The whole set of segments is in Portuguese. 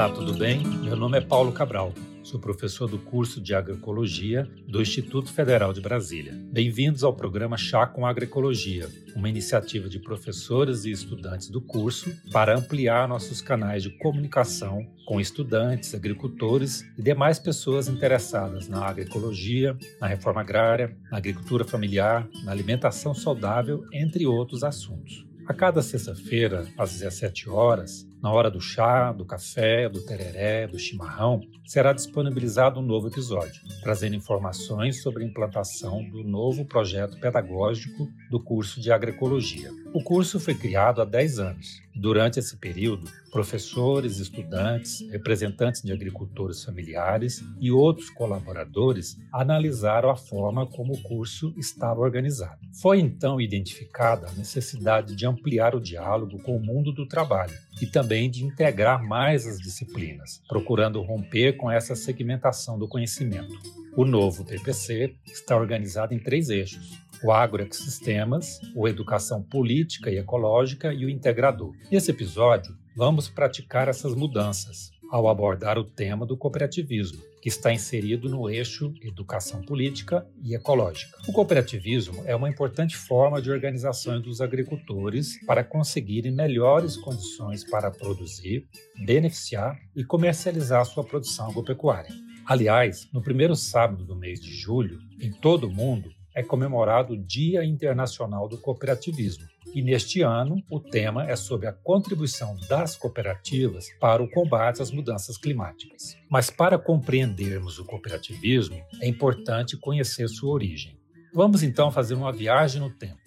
Olá, tudo bem? Meu nome é Paulo Cabral. Sou professor do curso de Agroecologia do Instituto Federal de Brasília. Bem-vindos ao programa Chá com Agroecologia, uma iniciativa de professores e estudantes do curso para ampliar nossos canais de comunicação com estudantes, agricultores e demais pessoas interessadas na agroecologia, na reforma agrária, na agricultura familiar, na alimentação saudável, entre outros assuntos. A cada sexta-feira, às 17 horas, na hora do chá, do café, do tereré, do chimarrão, será disponibilizado um novo episódio, trazendo informações sobre a implantação do novo projeto pedagógico do curso de agroecologia. O curso foi criado há 10 anos. Durante esse período, professores, estudantes, representantes de agricultores familiares e outros colaboradores analisaram a forma como o curso estava organizado. Foi então identificada a necessidade de ampliar o diálogo com o mundo do trabalho e também de integrar mais as disciplinas, procurando romper com essa segmentação do conhecimento. O novo PPC está organizado em três eixos: o agroecossistemas, o educação política e ecológica e o integrador. Nesse episódio, vamos praticar essas mudanças ao abordar o tema do cooperativismo, que está inserido no eixo educação política e ecológica. O cooperativismo é uma importante forma de organização dos agricultores para conseguirem melhores condições para produzir, beneficiar e comercializar sua produção agropecuária. Aliás, no primeiro sábado do mês de julho, em todo o mundo, é comemorado o Dia Internacional do Cooperativismo. E neste ano, o tema é sobre a contribuição das cooperativas para o combate às mudanças climáticas. Mas para compreendermos o cooperativismo, é importante conhecer sua origem. Vamos então fazer uma viagem no tempo,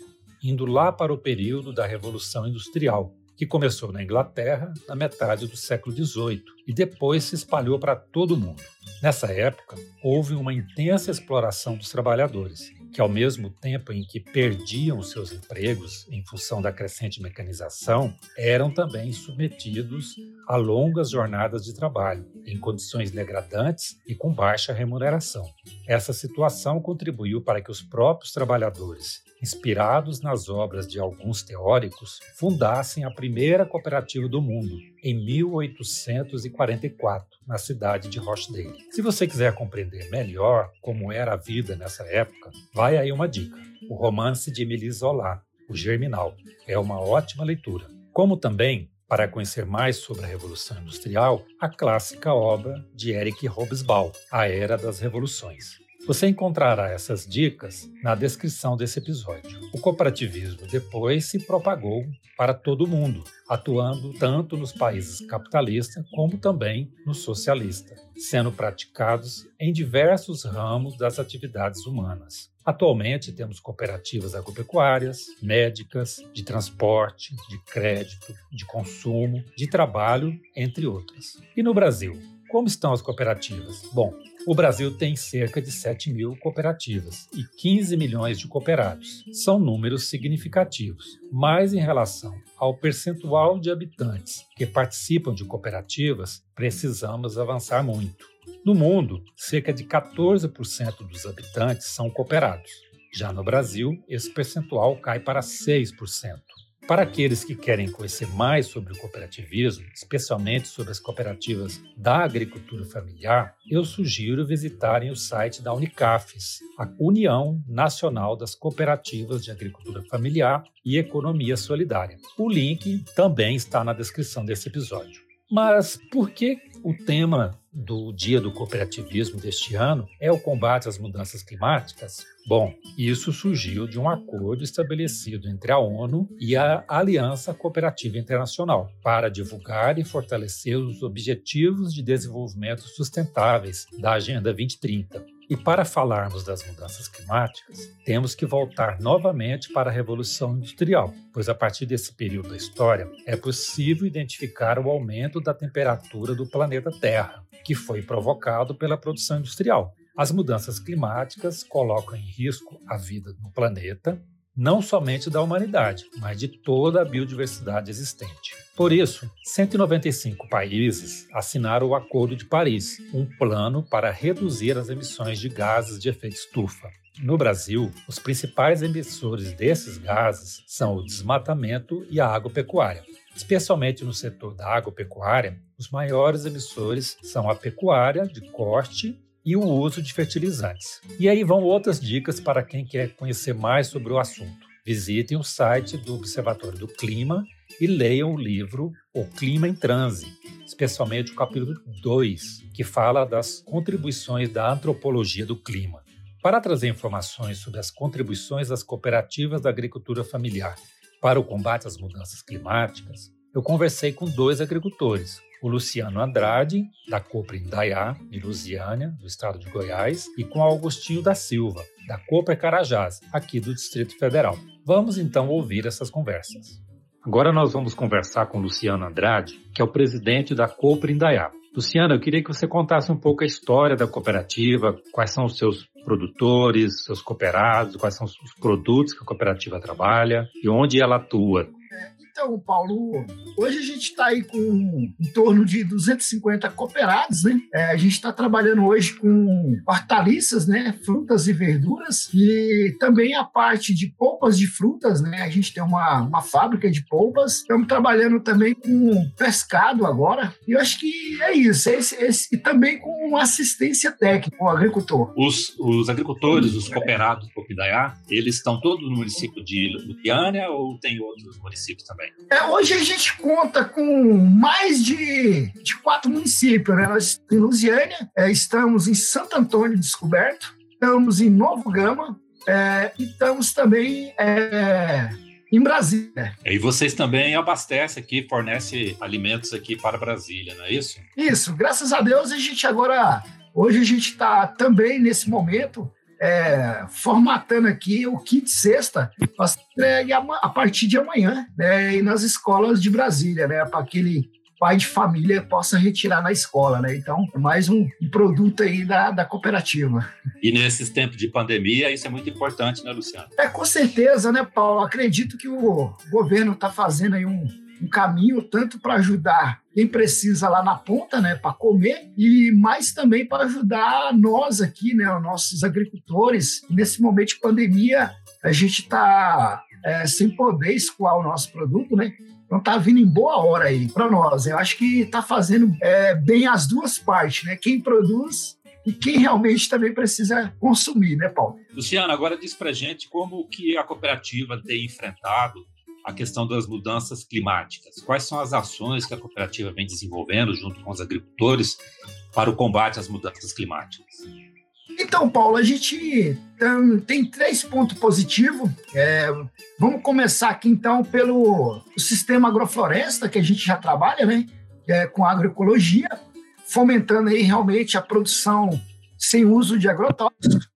indo lá para o período da Revolução Industrial, que começou na Inglaterra na metade do século XVIII e depois se espalhou para todo o mundo. Nessa época, houve uma intensa exploração dos trabalhadores, que, ao mesmo tempo em que perdiam seus empregos em função da crescente mecanização, eram também submetidos a longas jornadas de trabalho, em condições degradantes e com baixa remuneração. Essa situação contribuiu para que os próprios trabalhadores, inspirados nas obras de alguns teóricos, fundassem a primeira cooperativa do mundo, em 1844, na cidade de Rochdale. Se você quiser compreender melhor como era a vida nessa época, vai aí uma dica: o romance de Emile Zola, O Germinal. É uma ótima leitura. Como também para conhecer mais sobre a Revolução Industrial, a clássica obra de Eric Hobsbawm, A Era das Revoluções. Você encontrará essas dicas na descrição desse episódio. O cooperativismo depois se propagou para todo o mundo, atuando tanto nos países capitalistas como também no socialista, sendo praticados em diversos ramos das atividades humanas. Atualmente temos cooperativas agropecuárias, médicas, de transporte, de crédito, de consumo, de trabalho, entre outras. E no Brasil, como estão as cooperativas? Bom, o Brasil tem cerca de 7 mil cooperativas e 15 milhões de cooperados. São números significativos, mas em relação ao percentual de habitantes que participam de cooperativas, precisamos avançar muito. No mundo, cerca de 14% dos habitantes são cooperados. Já no Brasil, esse percentual cai para 6%. Para aqueles que querem conhecer mais sobre o cooperativismo, especialmente sobre as cooperativas da agricultura familiar, eu sugiro visitarem o site da Unicafes, a União Nacional das Cooperativas de Agricultura Familiar e Economia Solidária. O link também está na descrição desse episódio. Mas por que o tema do Dia do Cooperativismo deste ano é o combate às mudanças climáticas? Bom, isso surgiu de um acordo estabelecido entre a ONU e a Aliança Cooperativa Internacional para divulgar e fortalecer os Objetivos de Desenvolvimento Sustentáveis da Agenda 2030. E para falarmos das mudanças climáticas, temos que voltar novamente para a Revolução Industrial, pois a partir desse período da história é possível identificar o aumento da temperatura do planeta Terra, que foi provocado pela produção industrial. As mudanças climáticas colocam em risco a vida no planeta, não somente da humanidade, mas de toda a biodiversidade existente. Por isso, 195 países assinaram o Acordo de Paris, um plano para reduzir as emissões de gases de efeito estufa. No Brasil, os principais emissores desses gases são o desmatamento e a agropecuária. Especialmente no setor da agropecuária, os maiores emissores são a pecuária de corte e o uso de fertilizantes. E aí vão outras dicas para quem quer conhecer mais sobre o assunto. Visitem o site do Observatório do Clima e leiam o livro O Clima em Transe, especialmente o capítulo 2, que fala das contribuições da antropologia do clima. Para trazer informações sobre as contribuições das cooperativas da agricultura familiar para o combate às mudanças climáticas, eu conversei com dois agricultores, o Luciano Andrade, da Copra Indaiá, de Lusiânia, do estado de Goiás, e com o Augustinho da Silva, da Copra Carajás, aqui do Distrito Federal. Vamos então ouvir essas conversas. Agora nós vamos conversar com Luciano Andrade, que é o presidente da Copra Indaiá. Luciano, eu queria que você contasse um pouco a história da cooperativa, quais são os seus produtores, seus cooperados, quais são os produtos que a cooperativa trabalha e onde ela atua. Então, Paulo, hoje a gente está aí com em torno de 250 cooperados, né? É, a gente está trabalhando hoje com hortaliças, né? Frutas e verduras e também a parte de polpas de frutas, né? A gente tem uma, uma fábrica de polpas. Estamos trabalhando também com pescado agora. E eu acho que é isso. Esse, esse, e também com assistência técnica ao agricultor. Os, os agricultores, os cooperados do Popidaiá, eles estão todos no município de Lupiânia ou tem outros municípios também? Também. É, hoje a gente conta com mais de, de quatro municípios. Né? Nós em Lusiânia, é, estamos em Santo Antônio Descoberto, estamos em Novo Gama é, e estamos também é, em Brasília. E vocês também abastecem aqui, fornecem alimentos aqui para Brasília, não é isso? Isso, graças a Deus a gente agora, hoje a gente está também nesse momento é, formatando aqui o kit sexta para ser entregue a, partir de amanhã, né, e nas escolas de Brasília, né, para aquele pai de família possa retirar na escola, né? Então, mais um, produto aí da, da cooperativa. E nesses tempos de pandemia, isso é muito importante, né, Luciano? É, com certeza, né, Paulo? Acredito que o governo está fazendo aí um, um caminho tanto para ajudar quem precisa lá na ponta, né, para comer, e mais também para ajudar nós aqui, né, os nossos agricultores. Nesse momento de pandemia, a gente está é, sem poder escoar o nosso produto, né? Então tá vindo em boa hora aí para nós. Eu acho que está fazendo é, bem as duas partes, né? Quem produz e quem realmente também precisa consumir, né, Paulo? Luciano, agora diz para gente como que a cooperativa tem enfrentado a questão das mudanças climáticas. Quais são as ações que a cooperativa vem desenvolvendo junto com os agricultores para o combate às mudanças climáticas? Então, Paulo, a gente tem três pontos positivos. É, vamos começar aqui, então, pelo sistema agrofloresta, que a gente já trabalha, né? É, com agroecologia, fomentando aí realmente a produção sem uso de agrotóxicos.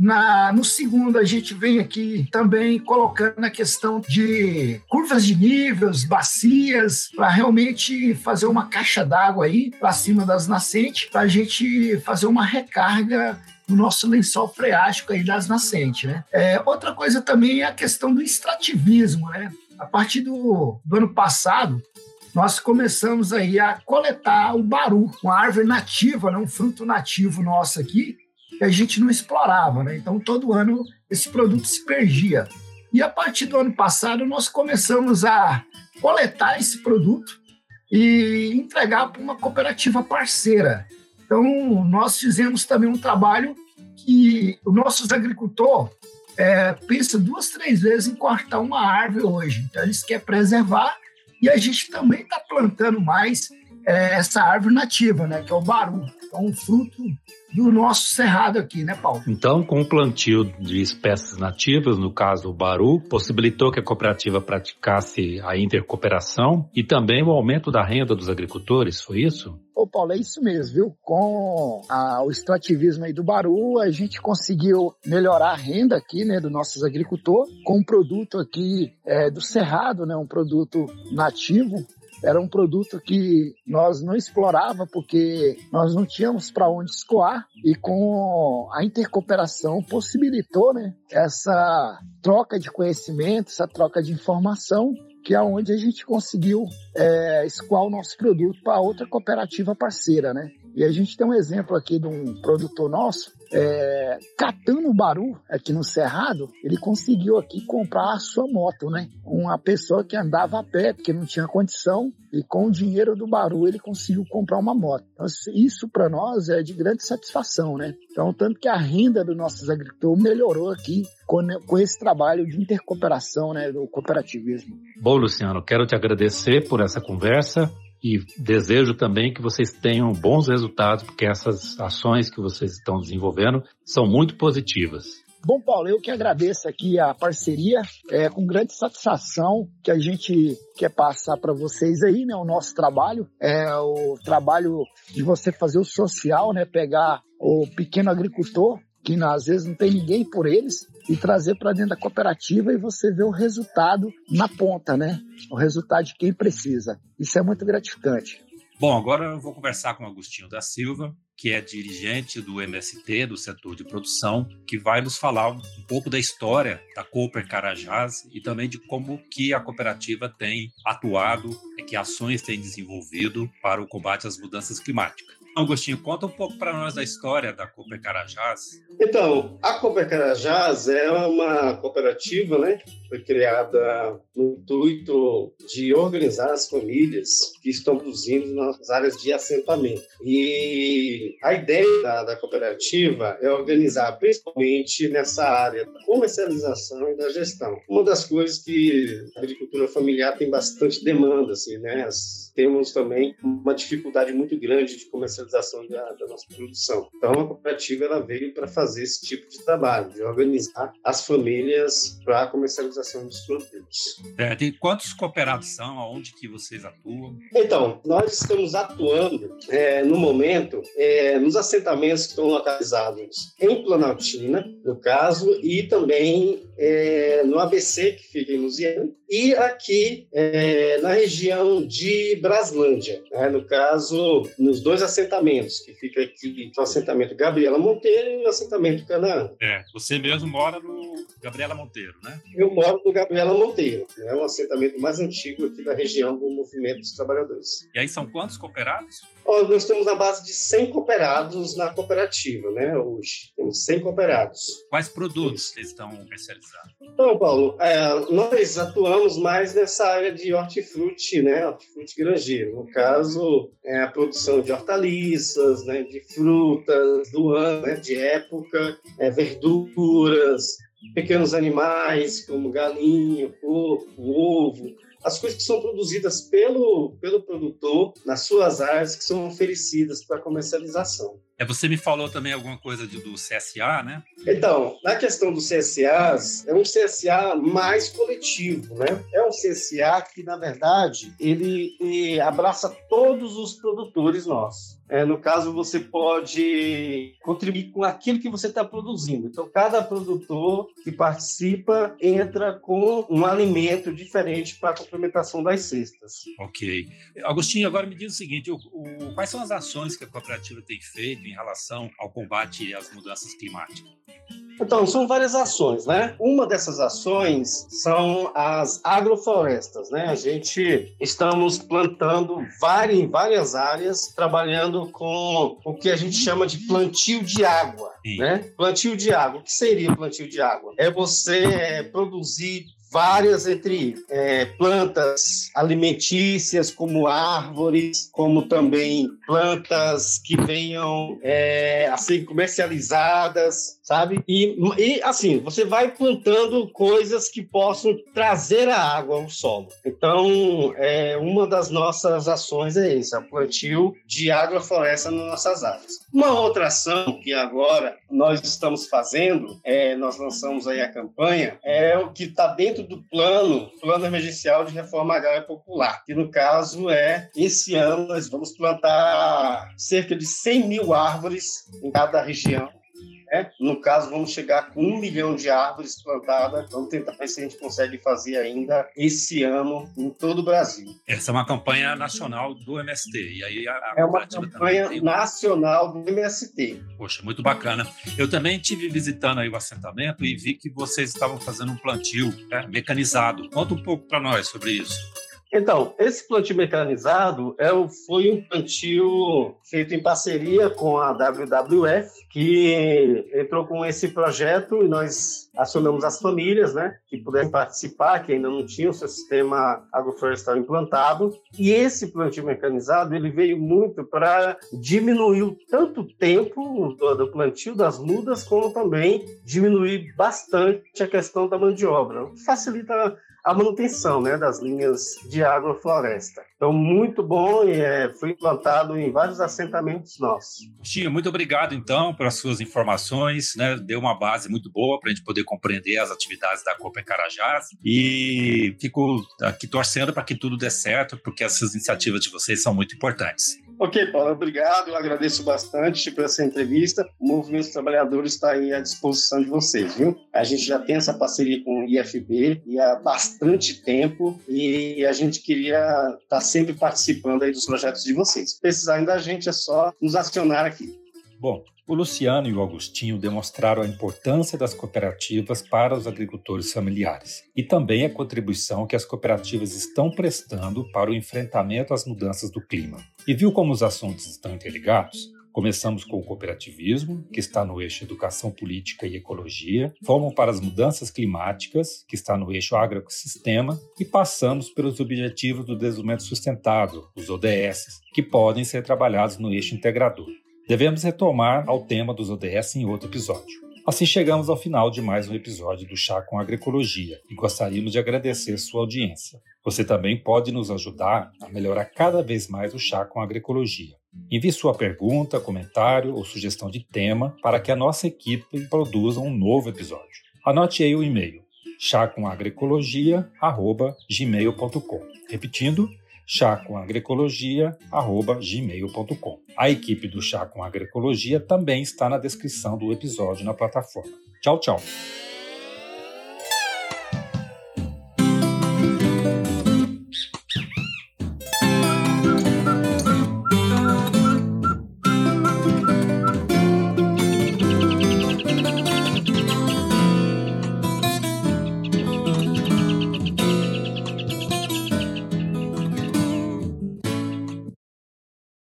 Na, no segundo, a gente vem aqui também colocando a questão de curvas de níveis, bacias, para realmente fazer uma caixa d'água aí para cima das nascentes, para a gente fazer uma recarga no nosso lençol freático aí das nascentes, né? É, outra coisa também é a questão do extrativismo, né? A partir do, do ano passado, nós começamos aí a coletar o baru, uma árvore nativa, né? um fruto nativo nosso aqui, que a gente não explorava, né? Então todo ano esse produto se perdia. E a partir do ano passado nós começamos a coletar esse produto e entregar para uma cooperativa parceira. Então nós fizemos também um trabalho que os nossos agricultores é, pensa duas, três vezes em cortar uma árvore hoje. Então eles querem preservar e a gente também está plantando mais é, essa árvore nativa, né? Que é o baru, é um fruto do nosso cerrado aqui, né, Paulo? Então, com o plantio de espécies nativas, no caso o baru, possibilitou que a cooperativa praticasse a intercooperação e também o aumento da renda dos agricultores, foi isso? Ô Paulo, é isso mesmo, viu? Com a, o extrativismo aí do Baru, a gente conseguiu melhorar a renda aqui, né, dos nossos agricultores, com um produto aqui é, do Cerrado, né, um produto nativo, era um produto que nós não explorava porque nós não tínhamos para onde escoar e com a intercooperação possibilitou né, essa troca de conhecimento, essa troca de informação que é onde a gente conseguiu é, escoar o nosso produto para outra cooperativa parceira, né? E a gente tem um exemplo aqui de um produtor nosso é, catando o Baru aqui no Cerrado, ele conseguiu aqui comprar a sua moto, né? Uma pessoa que andava a pé, porque não tinha condição, e com o dinheiro do Baru ele conseguiu comprar uma moto. Então, isso para nós é de grande satisfação, né? Então, tanto que a renda dos nossos agricultores melhorou aqui com, com esse trabalho de intercooperação, né, do cooperativismo. Bom, Luciano, quero te agradecer por essa conversa e desejo também que vocês tenham bons resultados, porque essas ações que vocês estão desenvolvendo são muito positivas. Bom, Paulo, eu que agradeço aqui a parceria, é com grande satisfação que a gente quer passar para vocês aí, né, o nosso trabalho, é o trabalho de você fazer o social, né, pegar o pequeno agricultor, que às vezes não tem ninguém por eles, e trazer para dentro da cooperativa e você ver o resultado na ponta, né? O resultado de quem precisa. Isso é muito gratificante. Bom, agora eu vou conversar com o Agostinho da Silva, que é dirigente do MST, do setor de produção, que vai nos falar um pouco da história da Cooper Carajás e também de como que a cooperativa tem atuado, que ações tem desenvolvido para o combate às mudanças climáticas. Agostinho, conta um pouco para nós da história da Cooper Carajás. Então, a Cooper Carajás é uma cooperativa, né? Foi criada no intuito de organizar as famílias que estão produzindo nas áreas de assentamento. E a ideia da, da cooperativa é organizar principalmente nessa área da comercialização e da gestão. Uma das coisas que a agricultura familiar tem bastante demanda, assim, né? As, temos também uma dificuldade muito grande de comercialização da, da nossa produção. Então, a cooperativa ela veio para fazer esse tipo de trabalho, de organizar as famílias para a comercialização dos produtos. É, tem quantos cooperados são? Aonde que vocês atuam? Então, nós estamos atuando é, no momento é, nos assentamentos que estão localizados em Planaltina, no caso, e também é, no ABC, que fica em Lusiana, e aqui é, na região de Braslândia, né? no caso, nos dois assentamentos, que fica aqui, o assentamento Gabriela Monteiro e o assentamento Canaã. É, você mesmo mora no Gabriela Monteiro, né? Eu moro no Gabriela Monteiro, é o assentamento mais antigo aqui da região do Movimento dos Trabalhadores. E aí são quantos cooperados? Nós temos na base de 100 cooperados na cooperativa, né, hoje. Temos 100 cooperados. Quais produtos vocês estão comercializando? Então, Paulo, é, nós atuamos mais nessa área de hortifruti, né, hortifruti grangeiro. No caso, é a produção de hortaliças, né, de frutas do ano, né, de época, é, verduras, pequenos animais como galinha, porco, ovo, as coisas que são produzidas pelo, pelo produtor nas suas áreas que são oferecidas para comercialização. É, você me falou também alguma coisa de, do CSA, né? Então, na questão do CSA, é um CSA mais coletivo, né? É um CSA que, na verdade, ele, ele abraça todos os produtores nossos. É, no caso, você pode contribuir com aquilo que você está produzindo. Então, cada produtor que participa entra com um alimento diferente para a complementação das cestas. Ok. Agostinho, agora me diz o seguinte: o, o, quais são as ações que a cooperativa tem feito em relação ao combate às mudanças climáticas? Então, são várias ações, né? Uma dessas ações são as agroflorestas, né? A gente estamos plantando várias, em várias áreas, trabalhando com o que a gente chama de plantio de água, Sim. né? Plantio de água. O que seria plantio de água? É você produzir várias entre é, plantas alimentícias, como árvores, como também plantas que venham é, a ser comercializadas, sabe? E, e assim, você vai plantando coisas que possam trazer a água ao solo. Então, é, uma das nossas ações é essa, o plantio de agrofloresta nas nossas áreas. Uma outra ação que agora nós estamos fazendo, é, nós lançamos aí a campanha, é o que está dentro do plano, plano emergencial de reforma agrária popular, que no caso é, esse ano nós vamos plantar cerca de 100 mil árvores em cada região né? No caso, vamos chegar com um milhão de árvores plantadas. Vamos tentar ver se a gente consegue fazer ainda esse ano em todo o Brasil. Essa é uma campanha nacional do MST. E aí a, é uma campanha tem... nacional do MST. Poxa, muito bacana. Eu também tive visitando aí o assentamento e vi que vocês estavam fazendo um plantio né, mecanizado. Conta um pouco para nós sobre isso. Então, esse plantio mecanizado é, foi um plantio feito em parceria com a WWF, que entrou com esse projeto e nós acionamos as famílias, né, que puderam participar, que ainda não tinham o seu sistema agroflorestal implantado. E esse plantio mecanizado, ele veio muito para diminuir o tanto tempo do, do plantio das mudas, como também diminuir bastante a questão da mão de obra. Facilita a manutenção né, das linhas de agrofloresta. Então, muito bom e é, foi implantado em vários assentamentos nossos. Tia, muito obrigado, então, pelas suas informações. Né? Deu uma base muito boa para a gente poder compreender as atividades da Copa Carajás. E fico aqui torcendo para que tudo dê certo, porque essas iniciativas de vocês são muito importantes. Ok, Paulo, obrigado. Eu agradeço bastante por essa entrevista. O Movimento dos Trabalhadores está aí à disposição de vocês, viu? A gente já tem essa parceria com o IFB e há bastante tempo e a gente queria estar tá sempre participando aí dos projetos de vocês. Precisando da gente é só nos acionar aqui. Bom, o Luciano e o Agostinho demonstraram a importância das cooperativas para os agricultores familiares e também a contribuição que as cooperativas estão prestando para o enfrentamento às mudanças do clima. E viu como os assuntos estão interligados? Começamos com o cooperativismo, que está no eixo educação política e ecologia, fomos para as mudanças climáticas, que está no eixo agroecossistema, e passamos pelos objetivos do desenvolvimento sustentável, os ODS, que podem ser trabalhados no eixo integrador. Devemos retomar ao tema dos ODS em outro episódio. Assim chegamos ao final de mais um episódio do Chá com Agroecologia e gostaríamos de agradecer sua audiência. Você também pode nos ajudar a melhorar cada vez mais o Chá com Agroecologia. Envie sua pergunta, comentário ou sugestão de tema para que a nossa equipe produza um novo episódio. Anote aí o e-mail chacomagroecologia@gmail.com. Repetindo, chacoagroecologia.gmail.com. A equipe do Chá com Agroecologia também está na descrição do episódio na plataforma. Tchau, tchau!